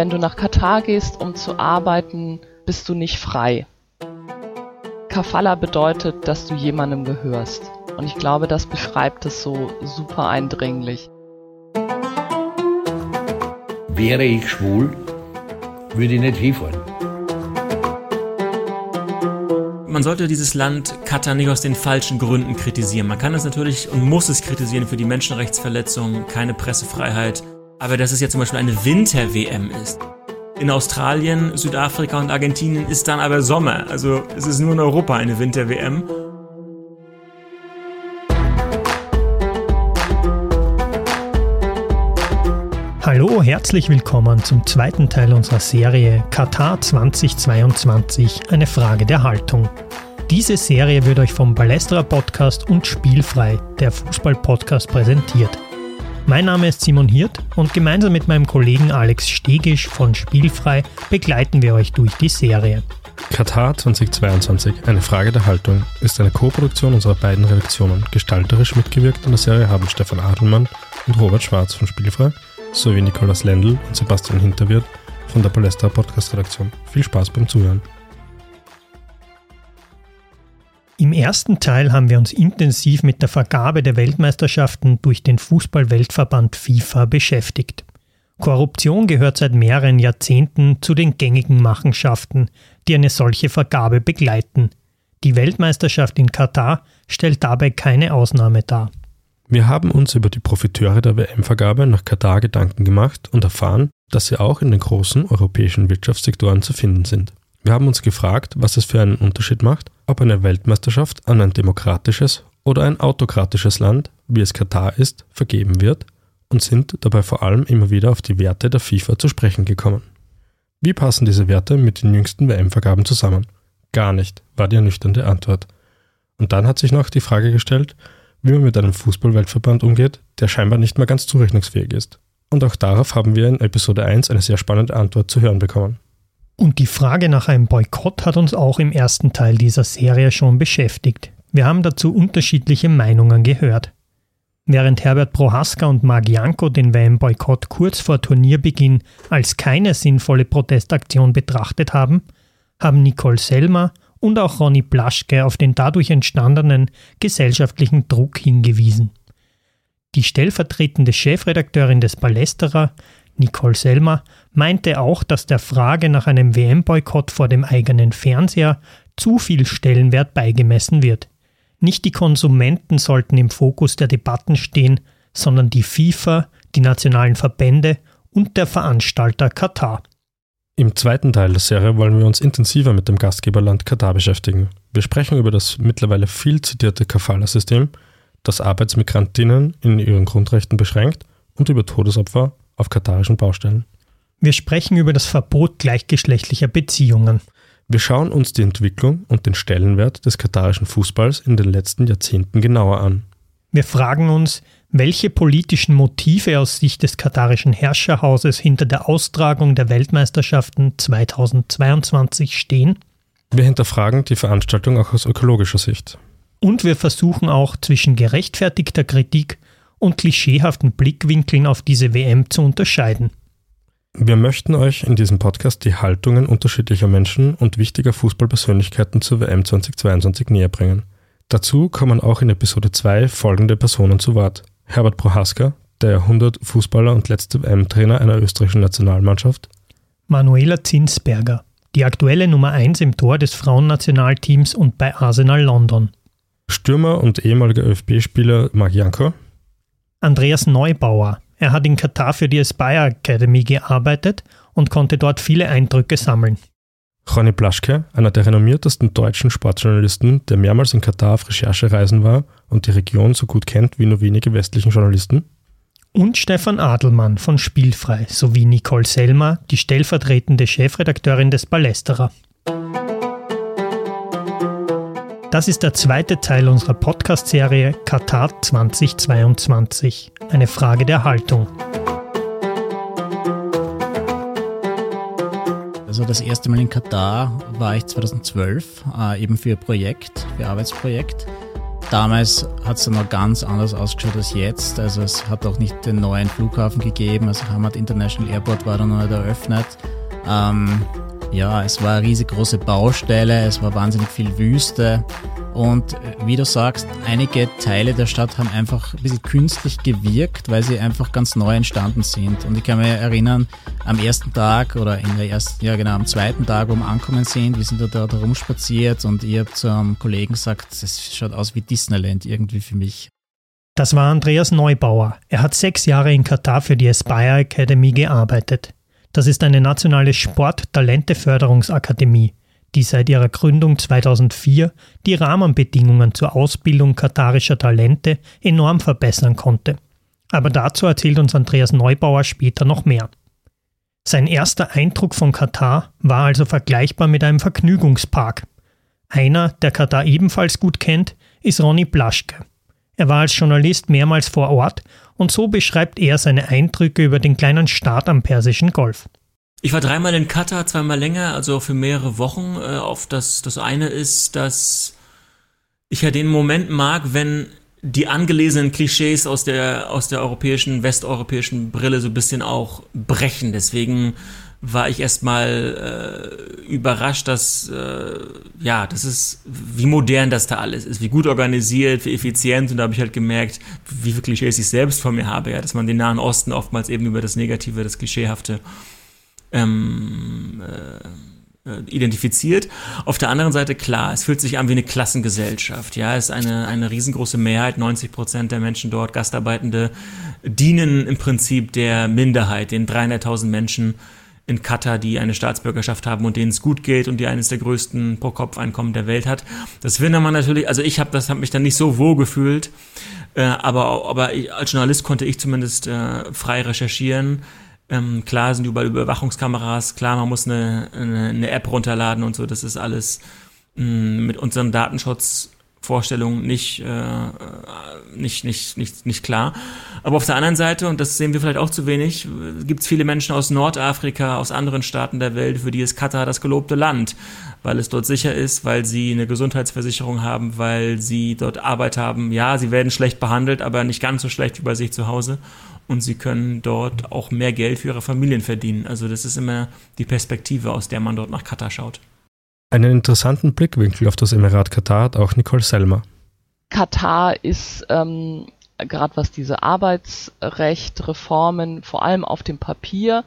wenn du nach Katar gehst, um zu arbeiten, bist du nicht frei. Kafala bedeutet, dass du jemandem gehörst. Und ich glaube, das beschreibt es so super eindringlich. Wäre ich schwul, würde ich nicht hinfahren. Man sollte dieses Land Katar nicht aus den falschen Gründen kritisieren. Man kann es natürlich und muss es kritisieren für die Menschenrechtsverletzungen, keine Pressefreiheit. Aber dass es jetzt zum Beispiel eine Winter-WM ist, in Australien, Südafrika und Argentinien ist dann aber Sommer. Also es ist nur in Europa eine Winter-WM. Hallo, herzlich willkommen zum zweiten Teil unserer Serie Katar 2022, eine Frage der Haltung. Diese Serie wird euch vom Ballesterer Podcast und Spielfrei, der Fußball-Podcast, präsentiert. Mein Name ist Simon Hirt und gemeinsam mit meinem Kollegen Alex Stegisch von Spielfrei begleiten wir euch durch die Serie. Katar 2022, eine Frage der Haltung, ist eine Co-Produktion unserer beiden Redaktionen. Gestalterisch mitgewirkt an der Serie haben Stefan Adelmann und Robert Schwarz von Spielfrei sowie Nikolaus Lendl und Sebastian Hinterwirt von der Palästra Podcast Redaktion. Viel Spaß beim Zuhören. Im ersten Teil haben wir uns intensiv mit der Vergabe der Weltmeisterschaften durch den Fußballweltverband FIFA beschäftigt. Korruption gehört seit mehreren Jahrzehnten zu den gängigen Machenschaften, die eine solche Vergabe begleiten. Die Weltmeisterschaft in Katar stellt dabei keine Ausnahme dar. Wir haben uns über die Profiteure der WM-Vergabe nach Katar Gedanken gemacht und erfahren, dass sie auch in den großen europäischen Wirtschaftssektoren zu finden sind. Wir haben uns gefragt, was es für einen Unterschied macht, ob eine Weltmeisterschaft an ein demokratisches oder ein autokratisches Land, wie es Katar ist, vergeben wird und sind dabei vor allem immer wieder auf die Werte der FIFA zu sprechen gekommen. Wie passen diese Werte mit den jüngsten WM-Vergaben zusammen? Gar nicht, war die ernüchternde Antwort. Und dann hat sich noch die Frage gestellt, wie man mit einem Fußballweltverband umgeht, der scheinbar nicht mehr ganz zurechnungsfähig ist. Und auch darauf haben wir in Episode 1 eine sehr spannende Antwort zu hören bekommen. Und die Frage nach einem Boykott hat uns auch im ersten Teil dieser Serie schon beschäftigt. Wir haben dazu unterschiedliche Meinungen gehört. Während Herbert Prohaska und Marc Janko den WM-Boykott kurz vor Turnierbeginn als keine sinnvolle Protestaktion betrachtet haben, haben Nicole Selmer und auch Ronny Plaschke auf den dadurch entstandenen gesellschaftlichen Druck hingewiesen. Die stellvertretende Chefredakteurin des Ballesterer, Nicole Selmer, meinte auch, dass der Frage nach einem WM-Boykott vor dem eigenen Fernseher zu viel Stellenwert beigemessen wird. Nicht die Konsumenten sollten im Fokus der Debatten stehen, sondern die FIFA, die nationalen Verbände und der Veranstalter Katar. Im zweiten Teil der Serie wollen wir uns intensiver mit dem Gastgeberland Katar beschäftigen. Wir sprechen über das mittlerweile viel zitierte Kafala-System, das Arbeitsmigrantinnen in ihren Grundrechten beschränkt und über Todesopfer auf katarischen Baustellen. Wir sprechen über das Verbot gleichgeschlechtlicher Beziehungen. Wir schauen uns die Entwicklung und den Stellenwert des katarischen Fußballs in den letzten Jahrzehnten genauer an. Wir fragen uns, welche politischen Motive aus Sicht des katarischen Herrscherhauses hinter der Austragung der Weltmeisterschaften 2022 stehen. Wir hinterfragen die Veranstaltung auch aus ökologischer Sicht. Und wir versuchen auch zwischen gerechtfertigter Kritik und klischeehaften Blickwinkeln auf diese WM zu unterscheiden. Wir möchten euch in diesem Podcast die Haltungen unterschiedlicher Menschen und wichtiger Fußballpersönlichkeiten zur WM 2022 näher bringen. Dazu kommen auch in Episode 2 folgende Personen zu Wort. Herbert Prohaska, der Jahrhundert-Fußballer und letzte WM-Trainer einer österreichischen Nationalmannschaft. Manuela Zinsberger, die aktuelle Nummer 1 im Tor des Frauennationalteams und bei Arsenal London. Stürmer und ehemaliger ÖFB-Spieler Marc Janko. Andreas Neubauer, er hat in Katar für die Aspire Academy gearbeitet und konnte dort viele Eindrücke sammeln. Ronny Plaschke, einer der renommiertesten deutschen Sportjournalisten, der mehrmals in Katar auf Recherchereisen war und die Region so gut kennt wie nur wenige westlichen Journalisten. Und Stefan Adelmann von Spielfrei sowie Nicole Selmer, die stellvertretende Chefredakteurin des Ballesterer. Das ist der zweite Teil unserer Podcast-Serie Katar 2022. Eine Frage der Haltung. Also das erste Mal in Katar war ich 2012, äh, eben für Projekt, für Arbeitsprojekt. Damals hat es noch ganz anders ausgeschaut als jetzt. Also es hat auch nicht den neuen Flughafen gegeben. Also Hamad International Airport war dann noch nicht eröffnet. Ähm, ja, es war eine riesengroße Baustelle, es war wahnsinnig viel Wüste. Und äh, wie du sagst, einige Teile der Stadt haben einfach ein bisschen künstlich gewirkt, weil sie einfach ganz neu entstanden sind. Und ich kann mich erinnern, am ersten Tag oder in der ersten, ja genau, am zweiten Tag, wo wir angekommen sind, wir sind da, da rumspaziert und ich habe zum Kollegen gesagt, es schaut aus wie Disneyland irgendwie für mich. Das war Andreas Neubauer. Er hat sechs Jahre in Katar für die Aspire Academy gearbeitet. Das ist eine nationale Sport-Talente-Förderungsakademie die seit ihrer Gründung 2004 die Rahmenbedingungen zur Ausbildung katarischer Talente enorm verbessern konnte. Aber dazu erzählt uns Andreas Neubauer später noch mehr. Sein erster Eindruck von Katar war also vergleichbar mit einem Vergnügungspark. Einer, der Katar ebenfalls gut kennt, ist Ronny Blaschke. Er war als Journalist mehrmals vor Ort und so beschreibt er seine Eindrücke über den kleinen Staat am Persischen Golf. Ich war dreimal in Katar, zweimal länger, also für mehrere Wochen. Äh, auf das, das eine ist, dass ich ja den Moment mag, wenn die angelesenen Klischees aus der, aus der europäischen, westeuropäischen Brille so ein bisschen auch brechen. Deswegen war ich erstmal äh, überrascht, dass äh, ja, das ist, wie modern das da alles ist, wie gut organisiert, wie effizient. Und da habe ich halt gemerkt, wie viele Klischees ich selbst von mir habe, ja, dass man den Nahen Osten oftmals eben über das Negative, das Klischeehafte ähm, äh, identifiziert. Auf der anderen Seite, klar, es fühlt sich an wie eine Klassengesellschaft. Ja, es ist eine, eine riesengroße Mehrheit, 90 Prozent der Menschen dort, Gastarbeitende, dienen im Prinzip der Minderheit, den 300.000 Menschen in Katar, die eine Staatsbürgerschaft haben und denen es gut geht und die eines der größten Pro-Kopf-Einkommen der Welt hat. Das will man natürlich, also ich habe das hab mich dann nicht so wohl gefühlt, äh, aber, aber ich, als Journalist konnte ich zumindest äh, frei recherchieren ähm, klar sind überall Überwachungskameras, klar, man muss eine, eine, eine App runterladen und so, das ist alles mh, mm, mit unseren Datenschutzvorstellungen nicht, äh, nicht, nicht, nicht, nicht klar. Aber auf der anderen Seite, und das sehen wir vielleicht auch zu wenig, gibt es viele Menschen aus Nordafrika, aus anderen Staaten der Welt, für die ist Katar das gelobte Land, weil es dort sicher ist, weil sie eine Gesundheitsversicherung haben, weil sie dort Arbeit haben. Ja, sie werden schlecht behandelt, aber nicht ganz so schlecht wie bei sich zu Hause und sie können dort auch mehr Geld für ihre Familien verdienen. Also das ist immer die Perspektive, aus der man dort nach Katar schaut. Einen interessanten Blickwinkel auf das Emirat Katar hat auch Nicole Selmer. Katar ist ähm, gerade was diese Arbeitsrechtreformen vor allem auf dem Papier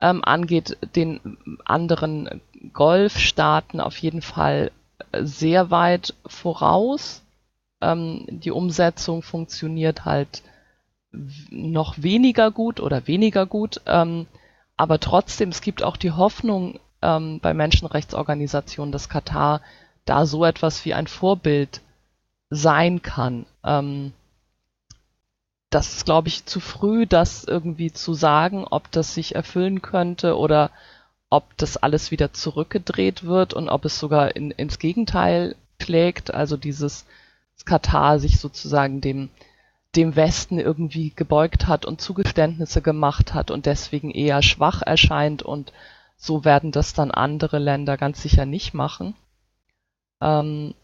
ähm, angeht, den anderen Golfstaaten auf jeden Fall sehr weit voraus. Ähm, die Umsetzung funktioniert halt noch weniger gut oder weniger gut. Ähm, aber trotzdem, es gibt auch die Hoffnung ähm, bei Menschenrechtsorganisationen, dass Katar da so etwas wie ein Vorbild sein kann. Ähm, das ist, glaube ich, zu früh, das irgendwie zu sagen, ob das sich erfüllen könnte oder ob das alles wieder zurückgedreht wird und ob es sogar in, ins Gegenteil schlägt. Also dieses Katar sich sozusagen dem dem Westen irgendwie gebeugt hat und Zugeständnisse gemacht hat und deswegen eher schwach erscheint und so werden das dann andere Länder ganz sicher nicht machen. Ähm,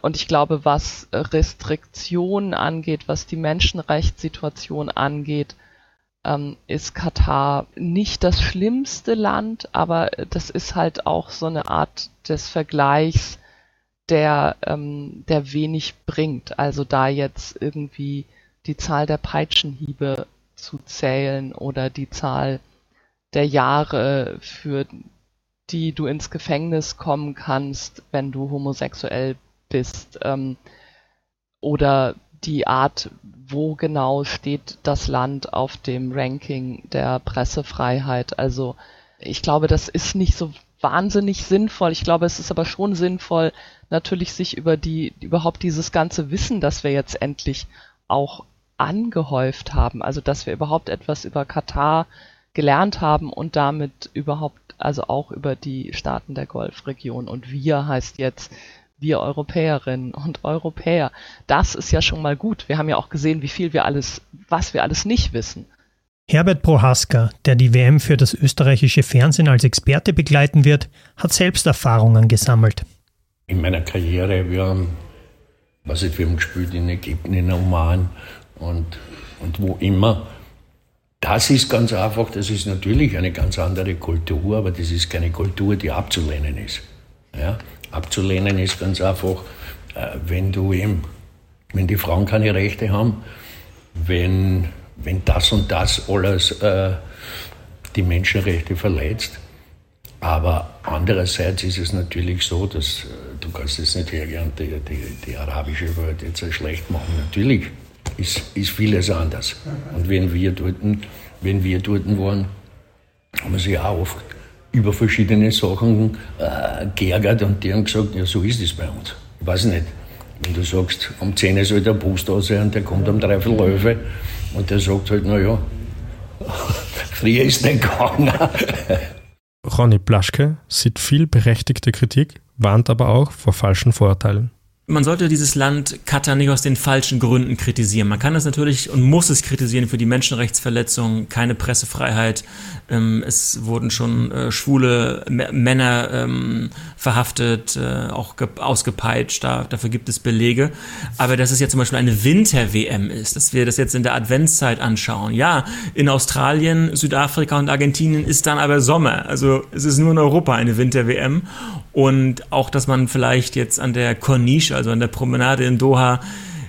und ich glaube, was Restriktionen angeht, was die Menschenrechtssituation angeht, ähm, ist Katar nicht das schlimmste Land, aber das ist halt auch so eine Art des Vergleichs, der, ähm, der wenig bringt. Also da jetzt irgendwie die Zahl der Peitschenhiebe zu zählen oder die Zahl der Jahre, für die du ins Gefängnis kommen kannst, wenn du homosexuell bist, ähm, oder die Art, wo genau steht das Land auf dem Ranking der Pressefreiheit. Also ich glaube, das ist nicht so wahnsinnig sinnvoll. Ich glaube, es ist aber schon sinnvoll, natürlich sich über die, überhaupt dieses ganze Wissen, das wir jetzt endlich auch angehäuft haben, also dass wir überhaupt etwas über Katar gelernt haben und damit überhaupt, also auch über die Staaten der Golfregion. Und wir heißt jetzt wir Europäerinnen und Europäer. Das ist ja schon mal gut. Wir haben ja auch gesehen, wie viel wir alles, was wir alles nicht wissen. Herbert Prohaska, der die WM für das österreichische Fernsehen als Experte begleiten wird, hat selbst Erfahrungen gesammelt. In meiner Karriere, wir haben was ich wir haben gespielt in Ägypten, in Oman und, und wo immer. Das ist ganz einfach, das ist natürlich eine ganz andere Kultur, aber das ist keine Kultur, die abzulehnen ist. Ja? Abzulehnen ist ganz einfach, äh, wenn du eben, wenn die Frauen keine Rechte haben, wenn, wenn das und das alles äh, die Menschenrechte verletzt. Aber andererseits ist es natürlich so, dass äh, du kannst jetzt nicht hergehen die, die, die arabische Welt jetzt schlecht machen. Natürlich ist, ist vieles anders. Und wenn wir dort, wenn wir dort waren, haben wir sich auch oft über verschiedene Sachen äh, geärgert und die haben gesagt, ja, so ist es bei uns. Ich weiß nicht. Wenn du sagst, um 10 soll der Bus da sein und der kommt um dreiviertel elf und der sagt halt, naja, früher ist nicht gegangen. Ronny Blaschke sieht viel berechtigte Kritik, warnt aber auch vor falschen Vorurteilen man sollte dieses Land Katar nicht aus den falschen Gründen kritisieren. Man kann es natürlich und muss es kritisieren für die Menschenrechtsverletzungen, keine Pressefreiheit. Ähm, es wurden schon äh, schwule Männer ähm, verhaftet, äh, auch ausgepeitscht. Da, dafür gibt es Belege. Aber dass es jetzt zum Beispiel eine Winter-WM ist, dass wir das jetzt in der Adventszeit anschauen. Ja, in Australien, Südafrika und Argentinien ist dann aber Sommer. Also es ist nur in Europa eine Winter-WM. Und auch, dass man vielleicht jetzt an der Corniche, also an der Promenade in Doha,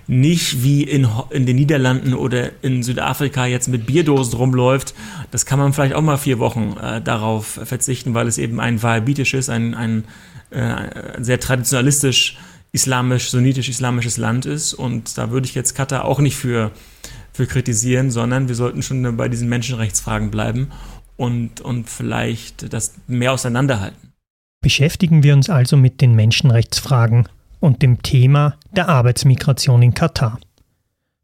nicht wie in, in den Niederlanden oder in Südafrika jetzt mit Bierdosen rumläuft. Das kann man vielleicht auch mal vier Wochen äh, darauf verzichten, weil es eben ein wahhabitisches, ein, ein äh, sehr traditionalistisch islamisch, sunnitisch-islamisches Land ist. Und da würde ich jetzt Katar auch nicht für, für kritisieren, sondern wir sollten schon bei diesen Menschenrechtsfragen bleiben und, und vielleicht das mehr auseinanderhalten. Beschäftigen wir uns also mit den Menschenrechtsfragen und dem Thema der Arbeitsmigration in Katar.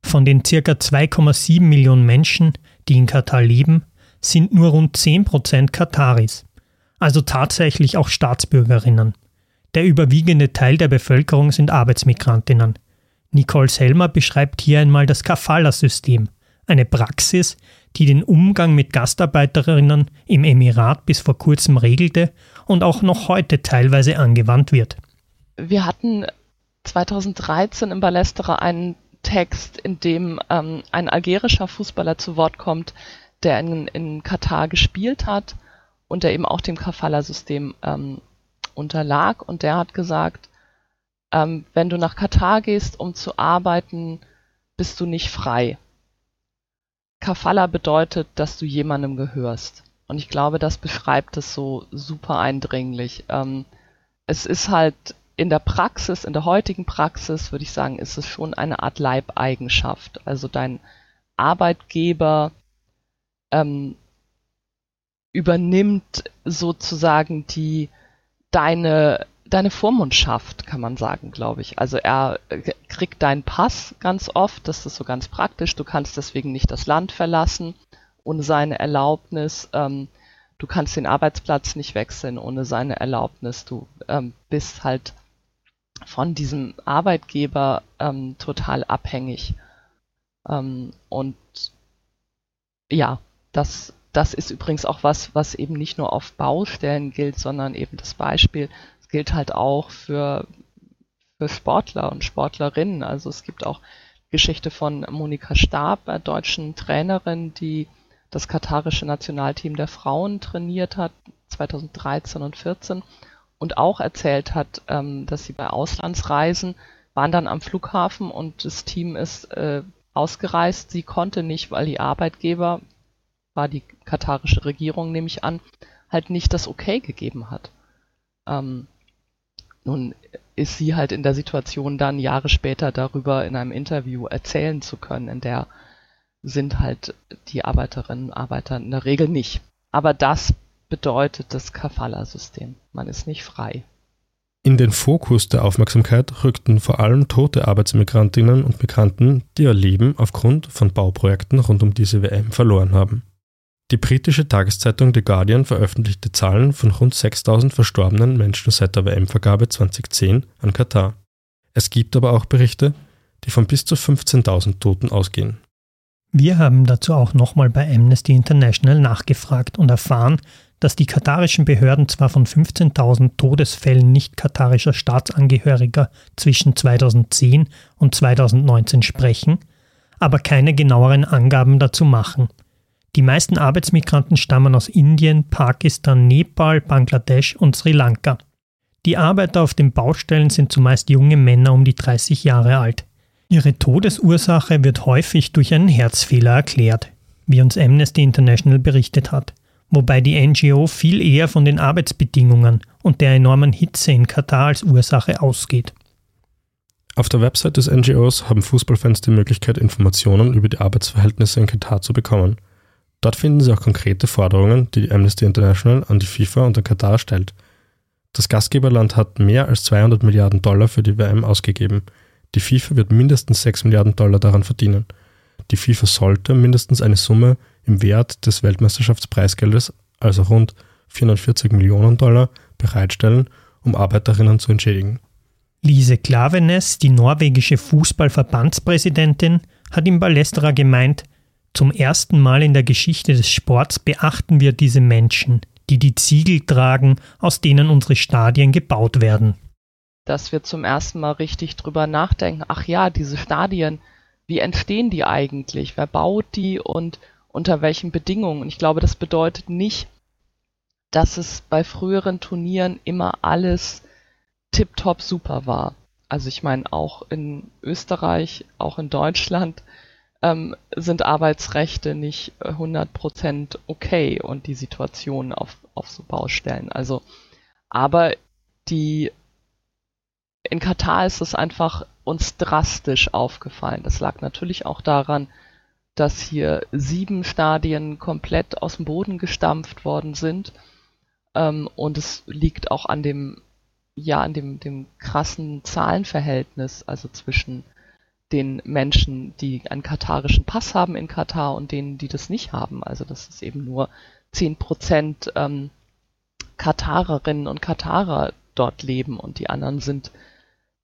Von den ca. 2,7 Millionen Menschen, die in Katar leben, sind nur rund 10% Kataris, also tatsächlich auch Staatsbürgerinnen. Der überwiegende Teil der Bevölkerung sind Arbeitsmigrantinnen. Nicole Selmer beschreibt hier einmal das Kafala-System, eine Praxis, die den Umgang mit Gastarbeiterinnen im Emirat bis vor kurzem regelte und auch noch heute teilweise angewandt wird. Wir hatten 2013 im Ballesterer einen Text, in dem ähm, ein algerischer Fußballer zu Wort kommt, der in, in Katar gespielt hat und der eben auch dem Kafala-System ähm, unterlag. Und der hat gesagt, ähm, wenn du nach Katar gehst, um zu arbeiten, bist du nicht frei. Kafala bedeutet, dass du jemandem gehörst. Und ich glaube, das beschreibt es so super eindringlich. Ähm, es ist halt in der Praxis, in der heutigen Praxis, würde ich sagen, ist es schon eine Art Leibeigenschaft. Also dein Arbeitgeber ähm, übernimmt sozusagen die deine deine Vormundschaft, kann man sagen, glaube ich. Also er kriegt deinen Pass ganz oft, das ist so ganz praktisch. Du kannst deswegen nicht das Land verlassen ohne seine Erlaubnis. Ähm, du kannst den Arbeitsplatz nicht wechseln ohne seine Erlaubnis. Du ähm, bist halt von diesem Arbeitgeber ähm, total abhängig. Ähm, und ja, das, das ist übrigens auch was, was eben nicht nur auf Baustellen gilt, sondern eben das Beispiel, es gilt halt auch für, für Sportler und Sportlerinnen. Also es gibt auch Geschichte von Monika Stab, einer deutschen Trainerin, die das katarische Nationalteam der Frauen trainiert hat, 2013 und 14 und auch erzählt hat, ähm, dass sie bei Auslandsreisen waren dann am Flughafen und das Team ist äh, ausgereist. Sie konnte nicht, weil die Arbeitgeber, war die katarische Regierung, nehme ich an, halt nicht das Okay gegeben hat. Ähm, nun ist sie halt in der Situation, dann Jahre später darüber in einem Interview erzählen zu können, in der sind halt die Arbeiterinnen und Arbeiter in der Regel nicht. Aber das bedeutet das Kafala-System. Man ist nicht frei. In den Fokus der Aufmerksamkeit rückten vor allem tote Arbeitsmigrantinnen und Migranten, die ihr Leben aufgrund von Bauprojekten rund um diese WM verloren haben. Die britische Tageszeitung The Guardian veröffentlichte Zahlen von rund 6000 verstorbenen Menschen seit der WM-Vergabe 2010 an Katar. Es gibt aber auch Berichte, die von bis zu 15.000 Toten ausgehen. Wir haben dazu auch nochmal bei Amnesty International nachgefragt und erfahren, dass die katarischen Behörden zwar von 15.000 Todesfällen nicht katarischer Staatsangehöriger zwischen 2010 und 2019 sprechen, aber keine genaueren Angaben dazu machen. Die meisten Arbeitsmigranten stammen aus Indien, Pakistan, Nepal, Bangladesch und Sri Lanka. Die Arbeiter auf den Baustellen sind zumeist junge Männer um die 30 Jahre alt. Ihre Todesursache wird häufig durch einen Herzfehler erklärt, wie uns Amnesty International berichtet hat wobei die NGO viel eher von den Arbeitsbedingungen und der enormen Hitze in Katar als Ursache ausgeht. Auf der Website des NGOs haben Fußballfans die Möglichkeit, Informationen über die Arbeitsverhältnisse in Katar zu bekommen. Dort finden sie auch konkrete Forderungen, die die Amnesty International an die FIFA und an Katar stellt. Das Gastgeberland hat mehr als 200 Milliarden Dollar für die WM ausgegeben. Die FIFA wird mindestens 6 Milliarden Dollar daran verdienen. Die FIFA sollte mindestens eine Summe im Wert des Weltmeisterschaftspreisgeldes, also rund 440 Millionen Dollar, bereitstellen, um Arbeiterinnen zu entschädigen. Lise Klavenes, die norwegische Fußballverbandspräsidentin, hat im Ballesterer gemeint, zum ersten Mal in der Geschichte des Sports beachten wir diese Menschen, die die Ziegel tragen, aus denen unsere Stadien gebaut werden. Dass wir zum ersten Mal richtig drüber nachdenken, ach ja, diese Stadien, wie entstehen die eigentlich? Wer baut die und unter welchen Bedingungen. Und ich glaube, das bedeutet nicht, dass es bei früheren Turnieren immer alles tiptop super war. Also ich meine, auch in Österreich, auch in Deutschland ähm, sind Arbeitsrechte nicht 100% okay und die Situation auf, auf so Baustellen. Also, aber die, in Katar ist es einfach uns drastisch aufgefallen. Das lag natürlich auch daran, dass hier sieben Stadien komplett aus dem Boden gestampft worden sind. Ähm, und es liegt auch an dem, ja, an dem, dem krassen Zahlenverhältnis, also zwischen den Menschen, die einen katarischen Pass haben in Katar und denen, die das nicht haben. Also das ist eben nur zehn Prozent ähm, Katarerinnen und Katarer dort leben und die anderen sind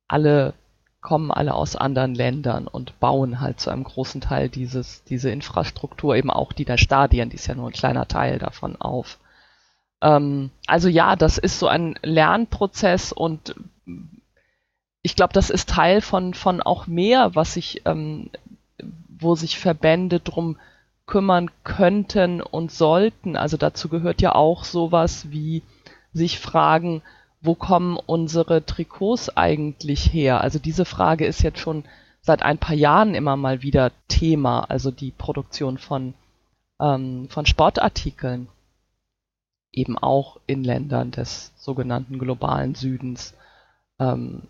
alle kommen alle aus anderen Ländern und bauen halt zu einem großen Teil dieses, diese Infrastruktur, eben auch die der Stadien, die ist ja nur ein kleiner Teil davon auf. Ähm, also ja, das ist so ein Lernprozess und ich glaube, das ist Teil von, von auch mehr, was sich, ähm, wo sich Verbände drum kümmern könnten und sollten. Also dazu gehört ja auch sowas wie sich fragen, wo kommen unsere Trikots eigentlich her? Also diese Frage ist jetzt schon seit ein paar Jahren immer mal wieder Thema, also die Produktion von, ähm, von Sportartikeln, eben auch in Ländern des sogenannten globalen Südens. Ähm,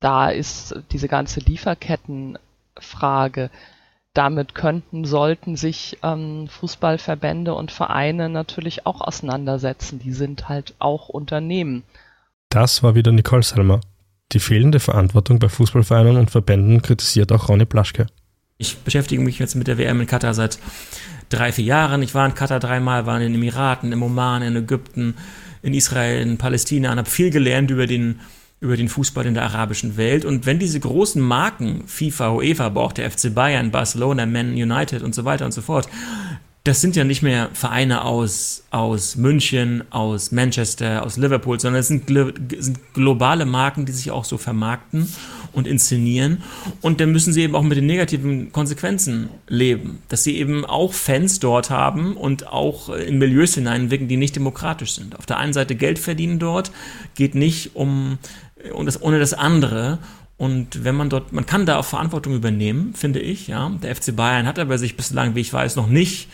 da ist diese ganze Lieferkettenfrage damit könnten, sollten sich ähm, Fußballverbände und Vereine natürlich auch auseinandersetzen. Die sind halt auch Unternehmen. Das war wieder Nicole Selmer. Die fehlende Verantwortung bei Fußballvereinen und Verbänden kritisiert auch Ronny Plaschke. Ich beschäftige mich jetzt mit der WM in Katar seit drei, vier Jahren. Ich war in Katar dreimal, war in den Emiraten, im Oman, in Ägypten, in Israel, in Palästina und habe viel gelernt über den über den Fußball in der arabischen Welt. Und wenn diese großen Marken, FIFA, UEFA, aber auch der FC Bayern, Barcelona, Man United und so weiter und so fort, das sind ja nicht mehr Vereine aus, aus München, aus Manchester, aus Liverpool, sondern es sind, sind globale Marken, die sich auch so vermarkten und inszenieren. Und dann müssen sie eben auch mit den negativen Konsequenzen leben, dass sie eben auch Fans dort haben und auch in Milieus hineinwirken, die nicht demokratisch sind. Auf der einen Seite Geld verdienen dort, geht nicht um und das ohne das andere. Und wenn man dort, man kann da auch Verantwortung übernehmen, finde ich, ja. Der FC Bayern hat aber sich bislang, wie ich weiß, noch nicht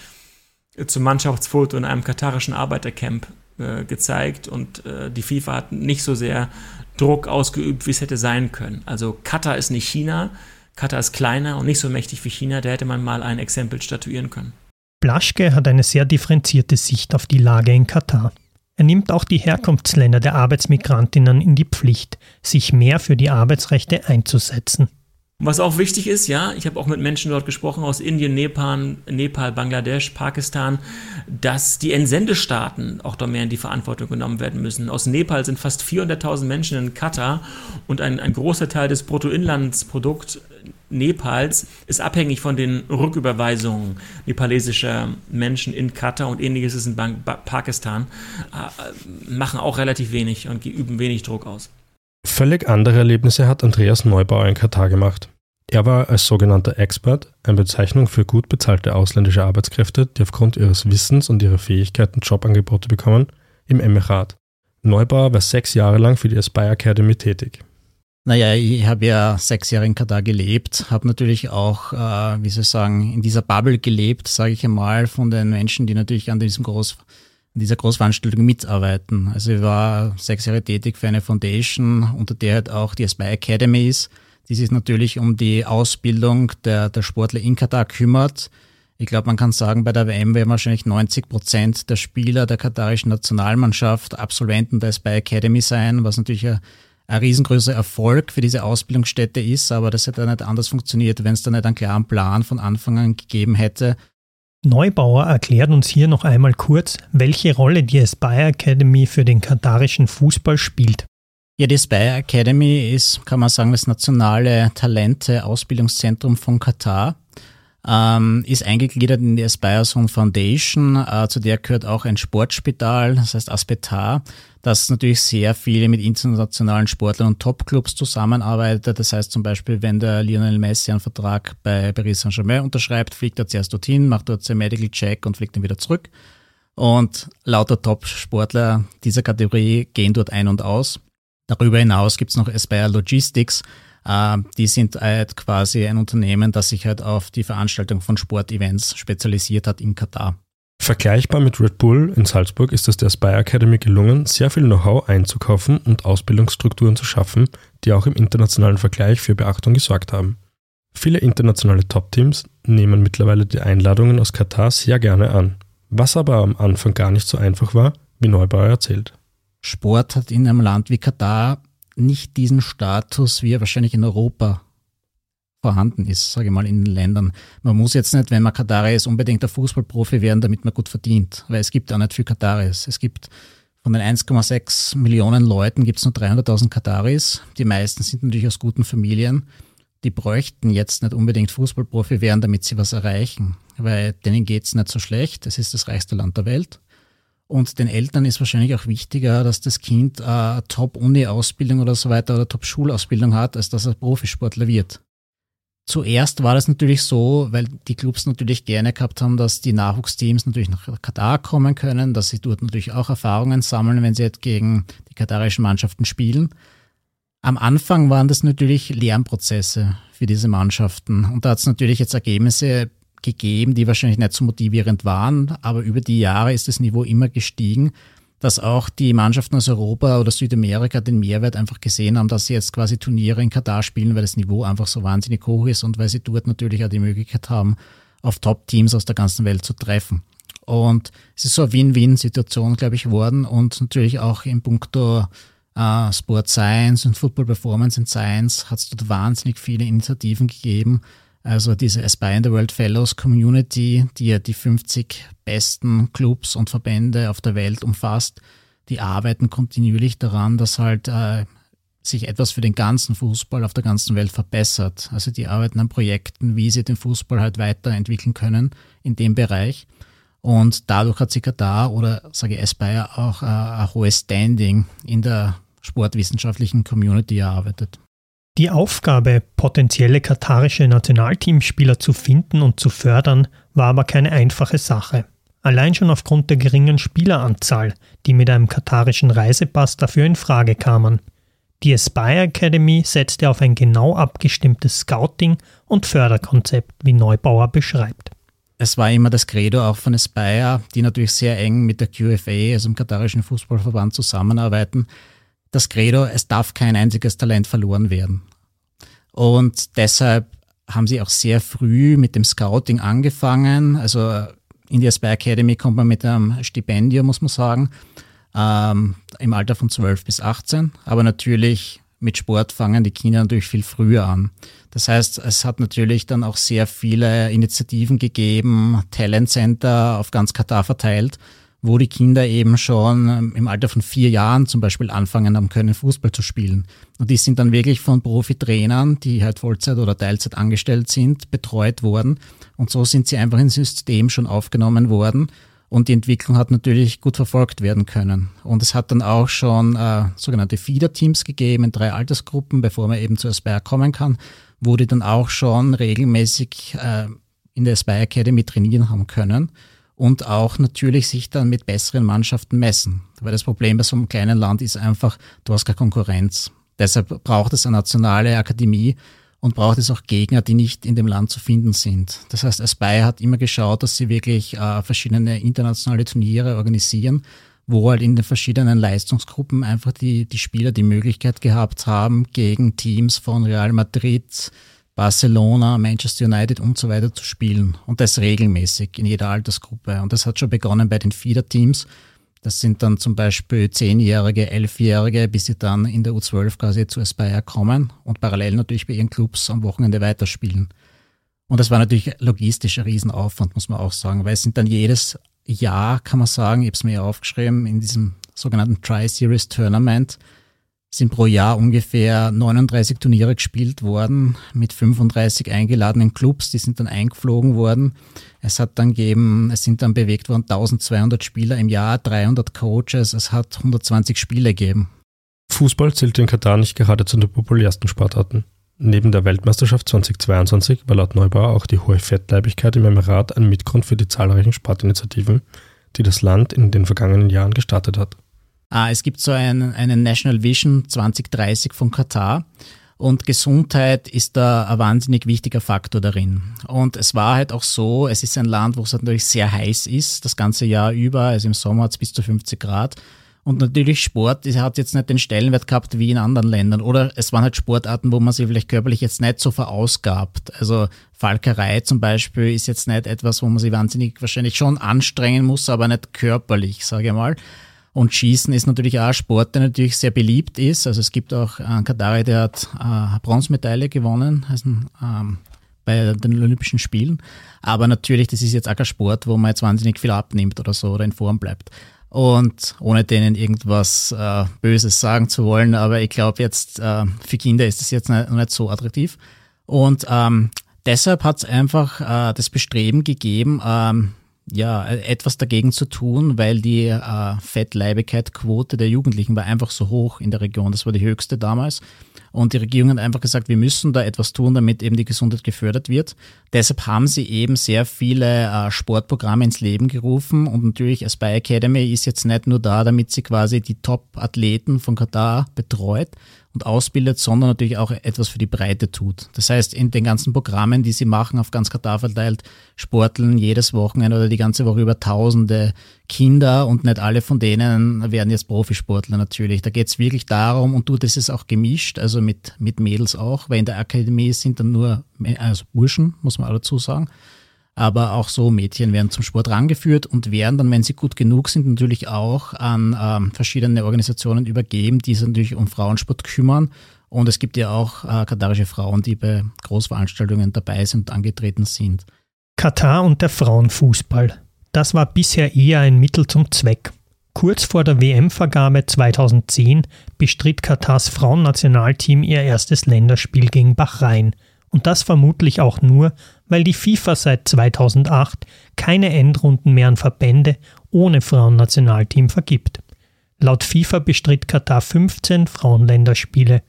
zum Mannschaftsfoto in einem katarischen Arbeitercamp äh, gezeigt und äh, die FIFA hat nicht so sehr Druck ausgeübt, wie es hätte sein können. Also Katar ist nicht China, Katar ist kleiner und nicht so mächtig wie China, da hätte man mal ein Exempel statuieren können. Blaschke hat eine sehr differenzierte Sicht auf die Lage in Katar. Er nimmt auch die Herkunftsländer der Arbeitsmigrantinnen in die Pflicht, sich mehr für die Arbeitsrechte einzusetzen. Was auch wichtig ist, ja, ich habe auch mit Menschen dort gesprochen aus Indien, Nepal, Nepal, Bangladesch, Pakistan, dass die Entsendestaaten auch da mehr in die Verantwortung genommen werden müssen. Aus Nepal sind fast 400.000 Menschen in Katar und ein, ein großer Teil des Bruttoinlandsprodukts Nepals ist abhängig von den Rücküberweisungen nepalesischer Menschen in Katar und ähnliches ist in Pakistan, äh, machen auch relativ wenig und üben wenig Druck aus. Völlig andere Erlebnisse hat Andreas Neubauer in Katar gemacht. Er war als sogenannter Expert, eine Bezeichnung für gut bezahlte ausländische Arbeitskräfte, die aufgrund ihres Wissens und ihrer Fähigkeiten Jobangebote bekommen, im Emirat. Neubauer war sechs Jahre lang für die Aspire Academy tätig. Naja, ich habe ja sechs Jahre in Katar gelebt, habe natürlich auch, äh, wie soll ich sagen, in dieser Bubble gelebt, sage ich einmal, von den Menschen, die natürlich an diesem Groß, an dieser Großveranstaltung mitarbeiten. Also ich war sechs Jahre tätig für eine Foundation, unter der halt auch die Aspire Academy ist, die sich natürlich um die Ausbildung der, der Sportler in Katar kümmert. Ich glaube, man kann sagen, bei der WM werden wahrscheinlich 90 Prozent der Spieler der katarischen Nationalmannschaft Absolventen der Aspire Academy sein, was natürlich ein, ein riesengroßer Erfolg für diese Ausbildungsstätte ist, aber das hätte nicht anders funktioniert, wenn es da nicht einen klaren Plan von Anfang an gegeben hätte. Neubauer erklärt uns hier noch einmal kurz, welche Rolle die Aspire Academy für den katarischen Fußball spielt. Ja, die Aspire Academy ist, kann man sagen, das nationale Talente-Ausbildungszentrum von Katar ähm, ist eingegliedert in die Aspire Zone Foundation. Äh, zu der gehört auch ein Sportspital, das heißt Aspetar, das natürlich sehr viele mit internationalen Sportlern und Topclubs zusammenarbeitet. Das heißt zum Beispiel, wenn der Lionel Messi einen Vertrag bei Paris Saint-Germain unterschreibt, fliegt er zuerst dorthin, macht dort sein Medical Check und fliegt dann wieder zurück. Und lauter Top-Sportler dieser Kategorie gehen dort ein und aus. Darüber hinaus gibt es noch Aspire Logistics, die sind halt quasi ein Unternehmen, das sich halt auf die Veranstaltung von Sportevents spezialisiert hat in Katar. Vergleichbar mit Red Bull in Salzburg ist es der Spy Academy gelungen, sehr viel Know-how einzukaufen und Ausbildungsstrukturen zu schaffen, die auch im internationalen Vergleich für Beachtung gesorgt haben. Viele internationale Top-Teams nehmen mittlerweile die Einladungen aus Katar sehr gerne an, was aber am Anfang gar nicht so einfach war, wie Neubauer erzählt. Sport hat in einem Land wie Katar nicht diesen Status, wie er wahrscheinlich in Europa vorhanden ist, sage ich mal, in den Ländern. Man muss jetzt nicht, wenn man Kataris ist, unbedingt der Fußballprofi werden, damit man gut verdient, weil es gibt auch nicht viel Kataris. Es gibt von den 1,6 Millionen Leuten gibt es nur 300.000 Kataris. Die meisten sind natürlich aus guten Familien. Die bräuchten jetzt nicht unbedingt Fußballprofi werden, damit sie was erreichen, weil denen geht es nicht so schlecht. Es ist das reichste Land der Welt. Und den Eltern ist wahrscheinlich auch wichtiger, dass das Kind eine Top-Uni-Ausbildung oder so weiter oder Top-Schulausbildung hat, als dass er Profisportler wird. Zuerst war das natürlich so, weil die Clubs natürlich gerne gehabt haben, dass die Nachwuchsteams natürlich nach Katar kommen können, dass sie dort natürlich auch Erfahrungen sammeln, wenn sie jetzt gegen die katarischen Mannschaften spielen. Am Anfang waren das natürlich Lernprozesse für diese Mannschaften und da hat es natürlich jetzt Ergebnisse gegeben, die wahrscheinlich nicht so motivierend waren, aber über die Jahre ist das Niveau immer gestiegen, dass auch die Mannschaften aus Europa oder Südamerika den Mehrwert einfach gesehen haben, dass sie jetzt quasi Turniere in Katar spielen, weil das Niveau einfach so wahnsinnig hoch ist und weil sie dort natürlich auch die Möglichkeit haben, auf Top-Teams aus der ganzen Welt zu treffen. Und es ist so eine Win-Win-Situation, glaube ich, geworden und natürlich auch in puncto äh, Sport Science und Football Performance and Science hat es dort wahnsinnig viele Initiativen gegeben, also diese Aspire in the World Fellows Community, die ja die 50 besten Clubs und Verbände auf der Welt umfasst, die arbeiten kontinuierlich daran, dass halt äh, sich etwas für den ganzen Fußball auf der ganzen Welt verbessert. Also die arbeiten an Projekten, wie sie den Fußball halt weiterentwickeln können in dem Bereich. Und dadurch hat sich Katar oder sage ich Aspire auch äh, ein hohes Standing in der sportwissenschaftlichen Community erarbeitet. Die Aufgabe, potenzielle katarische Nationalteamspieler zu finden und zu fördern, war aber keine einfache Sache. Allein schon aufgrund der geringen Spieleranzahl, die mit einem katarischen Reisepass dafür in Frage kamen. Die Aspire Academy setzte auf ein genau abgestimmtes Scouting- und Förderkonzept, wie Neubauer beschreibt. Es war immer das Credo auch von Aspire, die natürlich sehr eng mit der QFA, also dem katarischen Fußballverband, zusammenarbeiten, das Credo, es darf kein einziges Talent verloren werden. Und deshalb haben sie auch sehr früh mit dem Scouting angefangen. Also in die Aspire Academy kommt man mit einem Stipendium, muss man sagen, ähm, im Alter von 12 bis 18. Aber natürlich mit Sport fangen die Kinder natürlich viel früher an. Das heißt, es hat natürlich dann auch sehr viele Initiativen gegeben, Talent Center auf ganz Katar verteilt, wo die Kinder eben schon ähm, im Alter von vier Jahren zum Beispiel anfangen haben können, Fußball zu spielen. Und die sind dann wirklich von Profitrainern, die halt Vollzeit oder Teilzeit angestellt sind, betreut worden. Und so sind sie einfach ins System schon aufgenommen worden. Und die Entwicklung hat natürlich gut verfolgt werden können. Und es hat dann auch schon äh, sogenannte Feeder-Teams gegeben in drei Altersgruppen, bevor man eben zu Aspire kommen kann, wo die dann auch schon regelmäßig äh, in der Aspire Academy trainieren haben können und auch natürlich sich dann mit besseren Mannschaften messen. Weil das Problem bei so einem kleinen Land ist einfach, du hast keine Konkurrenz. Deshalb braucht es eine nationale Akademie und braucht es auch Gegner, die nicht in dem Land zu finden sind. Das heißt, Aspire hat immer geschaut, dass sie wirklich äh, verschiedene internationale Turniere organisieren, wo halt in den verschiedenen Leistungsgruppen einfach die, die Spieler die Möglichkeit gehabt haben, gegen Teams von Real Madrid, Barcelona, Manchester United und so weiter zu spielen. Und das regelmäßig in jeder Altersgruppe. Und das hat schon begonnen bei den Feeder-Teams. Das sind dann zum Beispiel Zehnjährige, Elfjährige, bis sie dann in der U12 quasi zu Aspire kommen und parallel natürlich bei ihren Clubs am Wochenende weiterspielen. Und das war natürlich logistisch ein Riesenaufwand, muss man auch sagen, weil es sind dann jedes Jahr, kann man sagen, ich habe es mir aufgeschrieben, in diesem sogenannten Tri-Series Tournament, sind pro Jahr ungefähr 39 Turniere gespielt worden mit 35 eingeladenen Clubs, die sind dann eingeflogen worden. Es hat dann gegeben, es sind dann bewegt worden 1200 Spieler im Jahr, 300 Coaches, es hat 120 Spiele gegeben. Fußball zählt in Katar nicht gerade zu den populärsten Sportarten. Neben der Weltmeisterschaft 2022 war laut Neubauer auch die hohe Fettleibigkeit im Emirat ein Mitgrund für die zahlreichen Sportinitiativen, die das Land in den vergangenen Jahren gestartet hat. Ah, es gibt so einen, einen National Vision 2030 von Katar. Und Gesundheit ist da ein wahnsinnig wichtiger Faktor darin. Und es war halt auch so, es ist ein Land, wo es natürlich sehr heiß ist, das ganze Jahr über. Also im Sommer hat es bis zu 50 Grad. Und natürlich Sport hat jetzt nicht den Stellenwert gehabt wie in anderen Ländern. Oder es waren halt Sportarten, wo man sich vielleicht körperlich jetzt nicht so verausgabt. Also Falkerei zum Beispiel ist jetzt nicht etwas, wo man sich wahnsinnig wahrscheinlich schon anstrengen muss, aber nicht körperlich, sage ich mal. Und Schießen ist natürlich auch ein Sport, der natürlich sehr beliebt ist. Also es gibt auch einen Katari, der hat eine Bronzemedaille gewonnen, also, ähm, bei den Olympischen Spielen. Aber natürlich, das ist jetzt auch kein Sport, wo man jetzt wahnsinnig viel abnimmt oder so oder in Form bleibt. Und ohne denen irgendwas äh, Böses sagen zu wollen, aber ich glaube jetzt, äh, für Kinder ist das jetzt nicht, nicht so attraktiv. Und ähm, deshalb hat es einfach äh, das Bestreben gegeben, ähm, ja, etwas dagegen zu tun, weil die äh, Fettleibigkeitquote der Jugendlichen war einfach so hoch in der Region. Das war die höchste damals. Und die Regierung hat einfach gesagt, wir müssen da etwas tun, damit eben die Gesundheit gefördert wird. Deshalb haben sie eben sehr viele äh, Sportprogramme ins Leben gerufen. Und natürlich Aspire Academy ist jetzt nicht nur da, damit sie quasi die Top-Athleten von Katar betreut, und ausbildet, sondern natürlich auch etwas für die Breite tut. Das heißt, in den ganzen Programmen, die sie machen, auf ganz Katar verteilt, sporteln jedes Wochenende oder die ganze Woche über tausende Kinder und nicht alle von denen werden jetzt Profisportler natürlich. Da geht es wirklich darum, und du, das ist auch gemischt, also mit, mit Mädels auch, weil in der Akademie sind dann nur also Burschen, muss man auch dazu sagen aber auch so Mädchen werden zum Sport rangeführt und werden dann, wenn sie gut genug sind, natürlich auch an ähm, verschiedene Organisationen übergeben, die sich natürlich um Frauensport kümmern. Und es gibt ja auch äh, katarische Frauen, die bei Großveranstaltungen dabei sind und angetreten sind. Katar und der Frauenfußball. Das war bisher eher ein Mittel zum Zweck. Kurz vor der WM-Vergabe 2010 bestritt Katars Frauennationalteam ihr erstes Länderspiel gegen Bahrain – und das vermutlich auch nur, weil die FIFA seit 2008 keine Endrunden mehr an Verbände ohne Frauennationalteam vergibt. Laut FIFA bestritt Katar 15 Frauenländerspiele.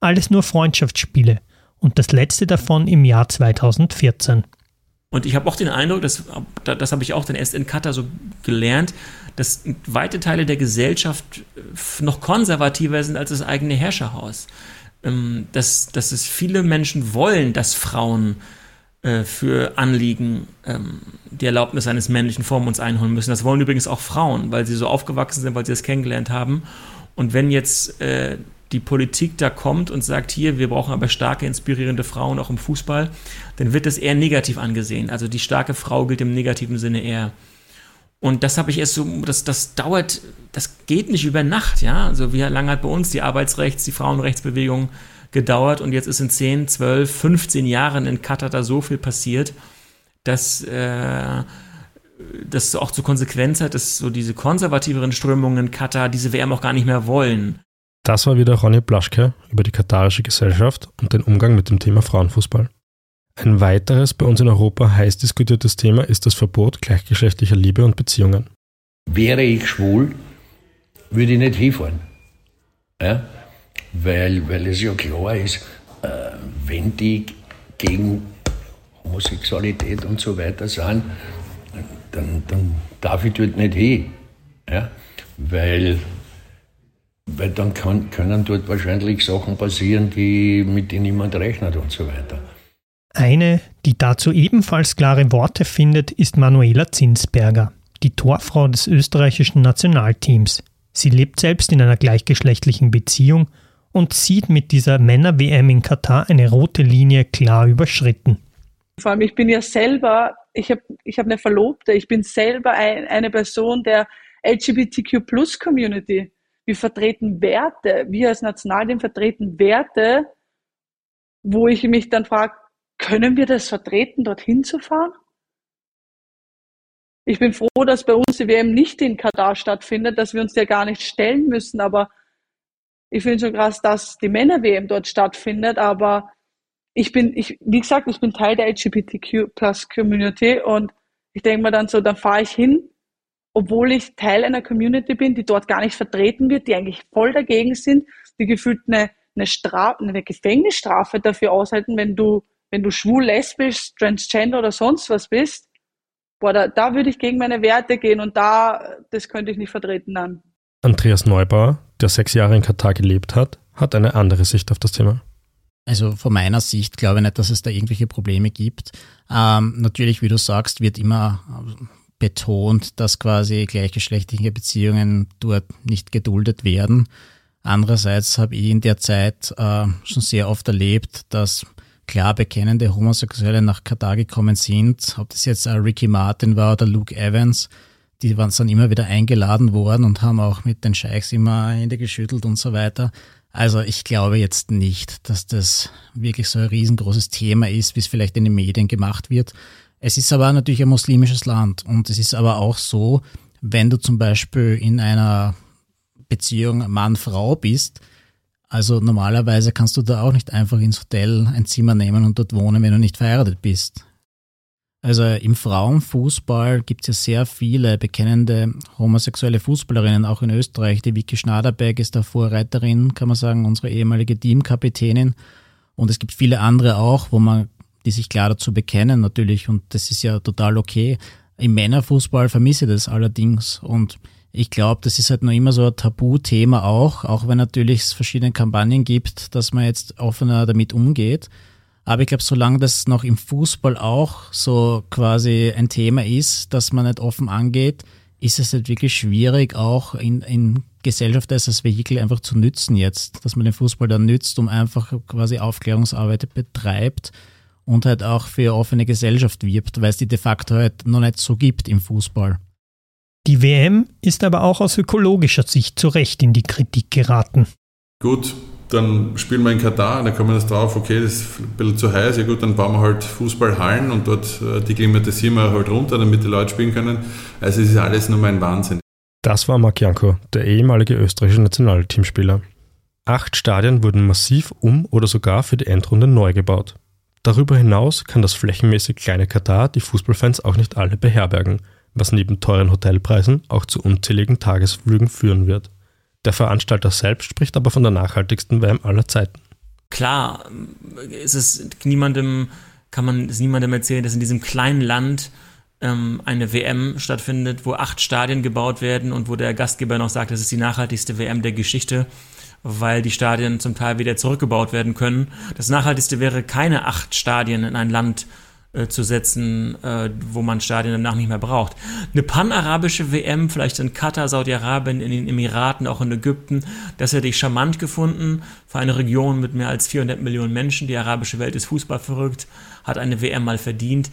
Alles nur Freundschaftsspiele und das letzte davon im Jahr 2014. Und ich habe auch den Eindruck, dass, das habe ich auch dann erst in Katar so gelernt, dass weite Teile der Gesellschaft noch konservativer sind als das eigene Herrscherhaus dass, dass es viele Menschen wollen, dass Frauen äh, für Anliegen ähm, die Erlaubnis eines männlichen Vormunds einholen müssen. Das wollen übrigens auch Frauen, weil sie so aufgewachsen sind, weil sie das kennengelernt haben. Und wenn jetzt äh, die Politik da kommt und sagt, hier, wir brauchen aber starke, inspirierende Frauen auch im Fußball, dann wird das eher negativ angesehen. Also die starke Frau gilt im negativen Sinne eher und das habe ich erst so, das, das dauert, das geht nicht über Nacht, ja. Also wie lange hat bei uns die Arbeitsrechts-, die Frauenrechtsbewegung gedauert und jetzt ist in 10, 12, 15 Jahren in Katar da so viel passiert, dass äh, das auch zur Konsequenz hat, dass so diese konservativeren Strömungen in Katar diese WM auch gar nicht mehr wollen. Das war wieder Ronny Blaschke über die katarische Gesellschaft und den Umgang mit dem Thema Frauenfußball. Ein weiteres bei uns in Europa heiß diskutiertes Thema ist das Verbot gleichgeschlechtlicher Liebe und Beziehungen. Wäre ich schwul, würde ich nicht hinfahren. Ja? Weil, weil es ja klar ist, äh, wenn die gegen Homosexualität und so weiter sind, dann, dann darf ich dort nicht hin. Ja? Weil, weil dann kann, können dort wahrscheinlich Sachen passieren, die, mit denen niemand rechnet und so weiter. Eine, die dazu ebenfalls klare Worte findet, ist Manuela Zinsberger, die Torfrau des österreichischen Nationalteams. Sie lebt selbst in einer gleichgeschlechtlichen Beziehung und sieht mit dieser Männer-WM in Katar eine rote Linie klar überschritten. Vor allem, ich bin ja selber, ich habe ich hab eine Verlobte, ich bin selber ein, eine Person der LGBTQ-Plus-Community. Wir vertreten Werte, wir als Nationalteam vertreten Werte, wo ich mich dann frage, können wir das vertreten, dorthin zu fahren? Ich bin froh, dass bei uns die WM nicht in Katar stattfindet, dass wir uns ja gar nicht stellen müssen, aber ich finde schon krass, dass die Männer-WM dort stattfindet, aber ich bin, ich, wie gesagt, ich bin Teil der LGBTQ Plus Community und ich denke mir dann so, dann fahre ich hin, obwohl ich Teil einer Community bin, die dort gar nicht vertreten wird, die eigentlich voll dagegen sind, die gefühlt eine, eine Strafe, eine Gefängnisstrafe dafür aushalten, wenn du, wenn du schwul, lesbisch, transgender oder sonst was bist. Boah, da, da würde ich gegen meine Werte gehen und da, das könnte ich nicht vertreten dann. Andreas Neubauer, der sechs Jahre in Katar gelebt hat, hat eine andere Sicht auf das Thema. Also von meiner Sicht glaube ich nicht, dass es da irgendwelche Probleme gibt. Ähm, natürlich, wie du sagst, wird immer betont, dass quasi gleichgeschlechtliche Beziehungen dort nicht geduldet werden. Andererseits habe ich in der Zeit äh, schon sehr oft erlebt, dass klar bekennende Homosexuelle nach Katar gekommen sind, ob das jetzt äh, Ricky Martin war oder Luke Evans, die waren dann immer wieder eingeladen worden und haben auch mit den Scheichs immer Hände geschüttelt und so weiter. Also ich glaube jetzt nicht, dass das wirklich so ein riesengroßes Thema ist, wie es vielleicht in den Medien gemacht wird. Es ist aber natürlich ein muslimisches Land und es ist aber auch so, wenn du zum Beispiel in einer Beziehung Mann-Frau bist, also normalerweise kannst du da auch nicht einfach ins Hotel ein Zimmer nehmen und dort wohnen, wenn du nicht verheiratet bist. Also im Frauenfußball gibt es ja sehr viele bekennende homosexuelle Fußballerinnen, auch in Österreich. Die Vicky Schnaderbeck ist da Vorreiterin, kann man sagen, unsere ehemalige Teamkapitänin. Und es gibt viele andere auch, wo man, die sich klar dazu bekennen natürlich. Und das ist ja total okay. Im Männerfußball vermisse ich das allerdings. Und ich glaube, das ist halt noch immer so ein Tabuthema auch, auch wenn natürlich es verschiedene Kampagnen gibt, dass man jetzt offener damit umgeht. Aber ich glaube, solange das noch im Fußball auch so quasi ein Thema ist, dass man nicht offen angeht, ist es halt wirklich schwierig, auch in, in Gesellschaft als das Vehikel einfach zu nützen jetzt, dass man den Fußball dann nützt, um einfach quasi Aufklärungsarbeit betreibt und halt auch für offene Gesellschaft wirbt, weil es die de facto halt noch nicht so gibt im Fußball. Die WM ist aber auch aus ökologischer Sicht zu Recht in die Kritik geraten. Gut, dann spielen wir in Katar, dann kommen wir das drauf, okay, das ist ein bisschen zu heiß, ja gut, dann bauen wir halt Fußballhallen und dort äh, die klimatisieren wir halt runter, damit die Leute spielen können. Also es ist alles nur mein Wahnsinn. Das war Marc Janko, der ehemalige österreichische Nationalteamspieler. Acht Stadien wurden massiv um oder sogar für die Endrunde neu gebaut. Darüber hinaus kann das flächenmäßig kleine Katar die Fußballfans auch nicht alle beherbergen, was neben teuren Hotelpreisen auch zu unzähligen Tagesflügen führen wird. Der Veranstalter selbst spricht aber von der nachhaltigsten WM aller Zeiten. Klar, ist es niemandem, kann man es niemandem erzählen, dass in diesem kleinen Land ähm, eine WM stattfindet, wo acht Stadien gebaut werden und wo der Gastgeber noch sagt, das ist die nachhaltigste WM der Geschichte, weil die Stadien zum Teil wieder zurückgebaut werden können. Das nachhaltigste wäre keine acht Stadien in ein Land äh, zu setzen, äh, wo man Stadien danach nicht mehr braucht. Eine panarabische WM, vielleicht in Katar, Saudi-Arabien, in den Emiraten, auch in Ägypten, das hätte ich charmant gefunden. Für eine Region mit mehr als 400 Millionen Menschen, die arabische Welt ist Fußball verrückt, hat eine WM mal verdient.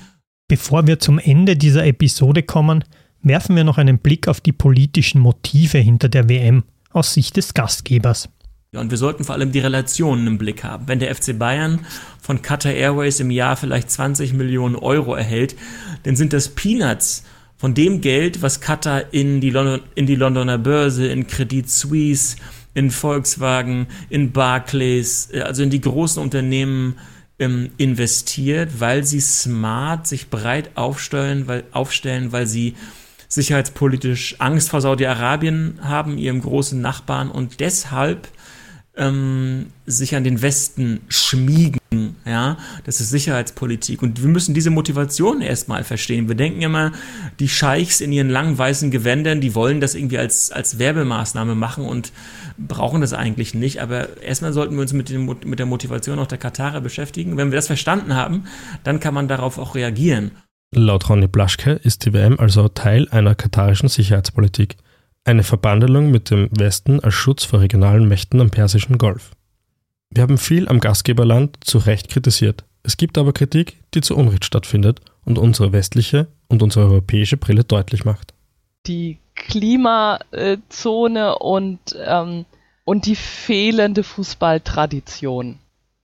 Bevor wir zum Ende dieser Episode kommen, werfen wir noch einen Blick auf die politischen Motive hinter der WM aus Sicht des Gastgebers. Und wir sollten vor allem die Relationen im Blick haben. Wenn der FC Bayern von Qatar Airways im Jahr vielleicht 20 Millionen Euro erhält, dann sind das Peanuts von dem Geld, was Qatar in die, London, in die Londoner Börse, in Credit Suisse, in Volkswagen, in Barclays, äh, also in die großen Unternehmen ähm, investiert, weil sie smart sich breit aufstellen, weil, aufstellen, weil sie sicherheitspolitisch Angst vor Saudi-Arabien haben, ihrem großen Nachbarn, und deshalb ähm, sich an den Westen schmiegen. Ja, das ist Sicherheitspolitik. Und wir müssen diese Motivation erstmal verstehen. Wir denken immer, die Scheichs in ihren langen weißen Gewändern, die wollen das irgendwie als, als Werbemaßnahme machen und brauchen das eigentlich nicht. Aber erstmal sollten wir uns mit, dem, mit der Motivation auch der Katarer beschäftigen. Wenn wir das verstanden haben, dann kann man darauf auch reagieren. Laut Ronny Blaschke ist die WM also Teil einer katarischen Sicherheitspolitik. Eine Verbandelung mit dem Westen als Schutz vor regionalen Mächten am Persischen Golf. Wir haben viel am Gastgeberland zu Recht kritisiert. Es gibt aber Kritik, die zu Unrecht stattfindet und unsere westliche und unsere europäische Brille deutlich macht. Die Klimazone und, ähm, und die fehlende Fußballtradition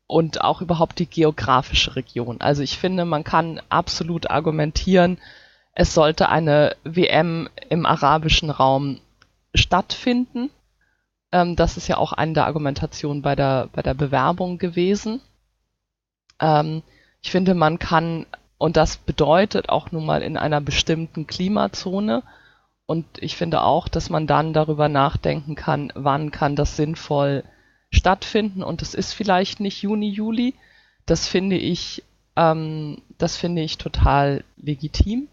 und auch überhaupt die geografische Region. Also ich finde, man kann absolut argumentieren, es sollte eine WM im arabischen Raum stattfinden. Ähm, das ist ja auch eine der Argumentationen bei der, bei der Bewerbung gewesen. Ähm, ich finde, man kann, und das bedeutet auch nun mal in einer bestimmten Klimazone, und ich finde auch, dass man dann darüber nachdenken kann, wann kann das sinnvoll stattfinden. Und es ist vielleicht nicht Juni, Juli. Das finde ich, ähm, das finde ich total legitim.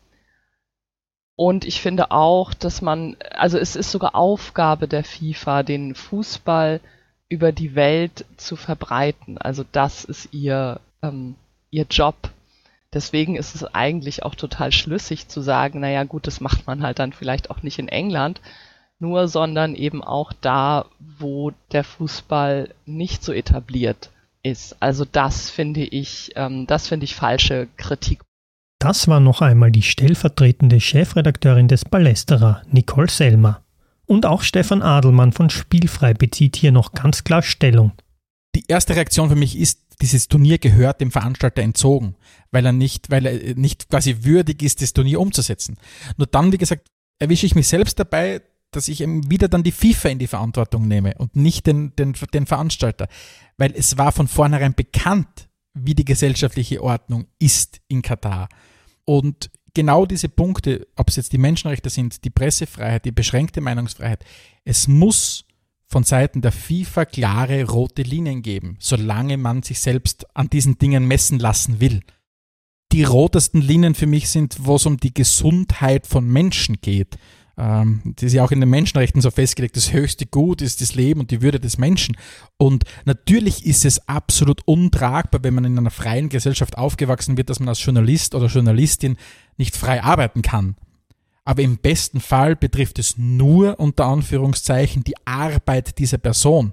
Und ich finde auch, dass man, also es ist sogar Aufgabe der FIFA, den Fußball über die Welt zu verbreiten. Also das ist ihr, ähm, ihr Job. Deswegen ist es eigentlich auch total schlüssig zu sagen, naja gut, das macht man halt dann vielleicht auch nicht in England nur, sondern eben auch da, wo der Fußball nicht so etabliert ist. Also das finde ich, ähm, das finde ich falsche Kritik. Das war noch einmal die stellvertretende Chefredakteurin des Ballesterer, Nicole Selmer. Und auch Stefan Adelmann von Spielfrei bezieht hier noch ganz klar Stellung. Die erste Reaktion für mich ist, dieses Turnier gehört dem Veranstalter entzogen, weil er nicht, weil er nicht quasi würdig ist, das Turnier umzusetzen. Nur dann, wie gesagt, erwische ich mich selbst dabei, dass ich eben wieder dann die FIFA in die Verantwortung nehme und nicht den, den, den Veranstalter. Weil es war von vornherein bekannt, wie die gesellschaftliche Ordnung ist in Katar. Und genau diese Punkte, ob es jetzt die Menschenrechte sind, die Pressefreiheit, die beschränkte Meinungsfreiheit, es muss von Seiten der FIFA klare rote Linien geben, solange man sich selbst an diesen Dingen messen lassen will. Die rotesten Linien für mich sind, wo es um die Gesundheit von Menschen geht. Ähm, das ist ja auch in den Menschenrechten so festgelegt, das höchste Gut ist das Leben und die Würde des Menschen. Und natürlich ist es absolut untragbar, wenn man in einer freien Gesellschaft aufgewachsen wird, dass man als Journalist oder Journalistin nicht frei arbeiten kann. Aber im besten Fall betrifft es nur unter Anführungszeichen die Arbeit dieser Person.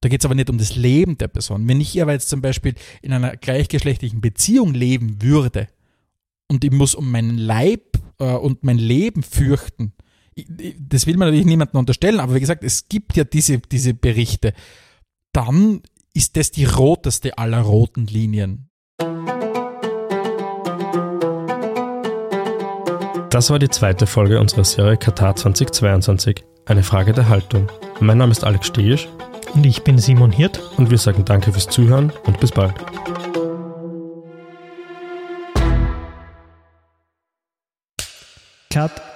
Da geht es aber nicht um das Leben der Person. Wenn ich aber jetzt zum Beispiel in einer gleichgeschlechtlichen Beziehung leben würde und ich muss um meinen Leib äh, und mein Leben fürchten, das will man natürlich niemandem unterstellen, aber wie gesagt, es gibt ja diese, diese Berichte, dann ist das die roteste aller roten Linien. Das war die zweite Folge unserer Serie Katar 2022. Eine Frage der Haltung. Mein Name ist Alex Stegisch. Und ich bin Simon Hirt. Und wir sagen danke fürs Zuhören und bis bald. Cut.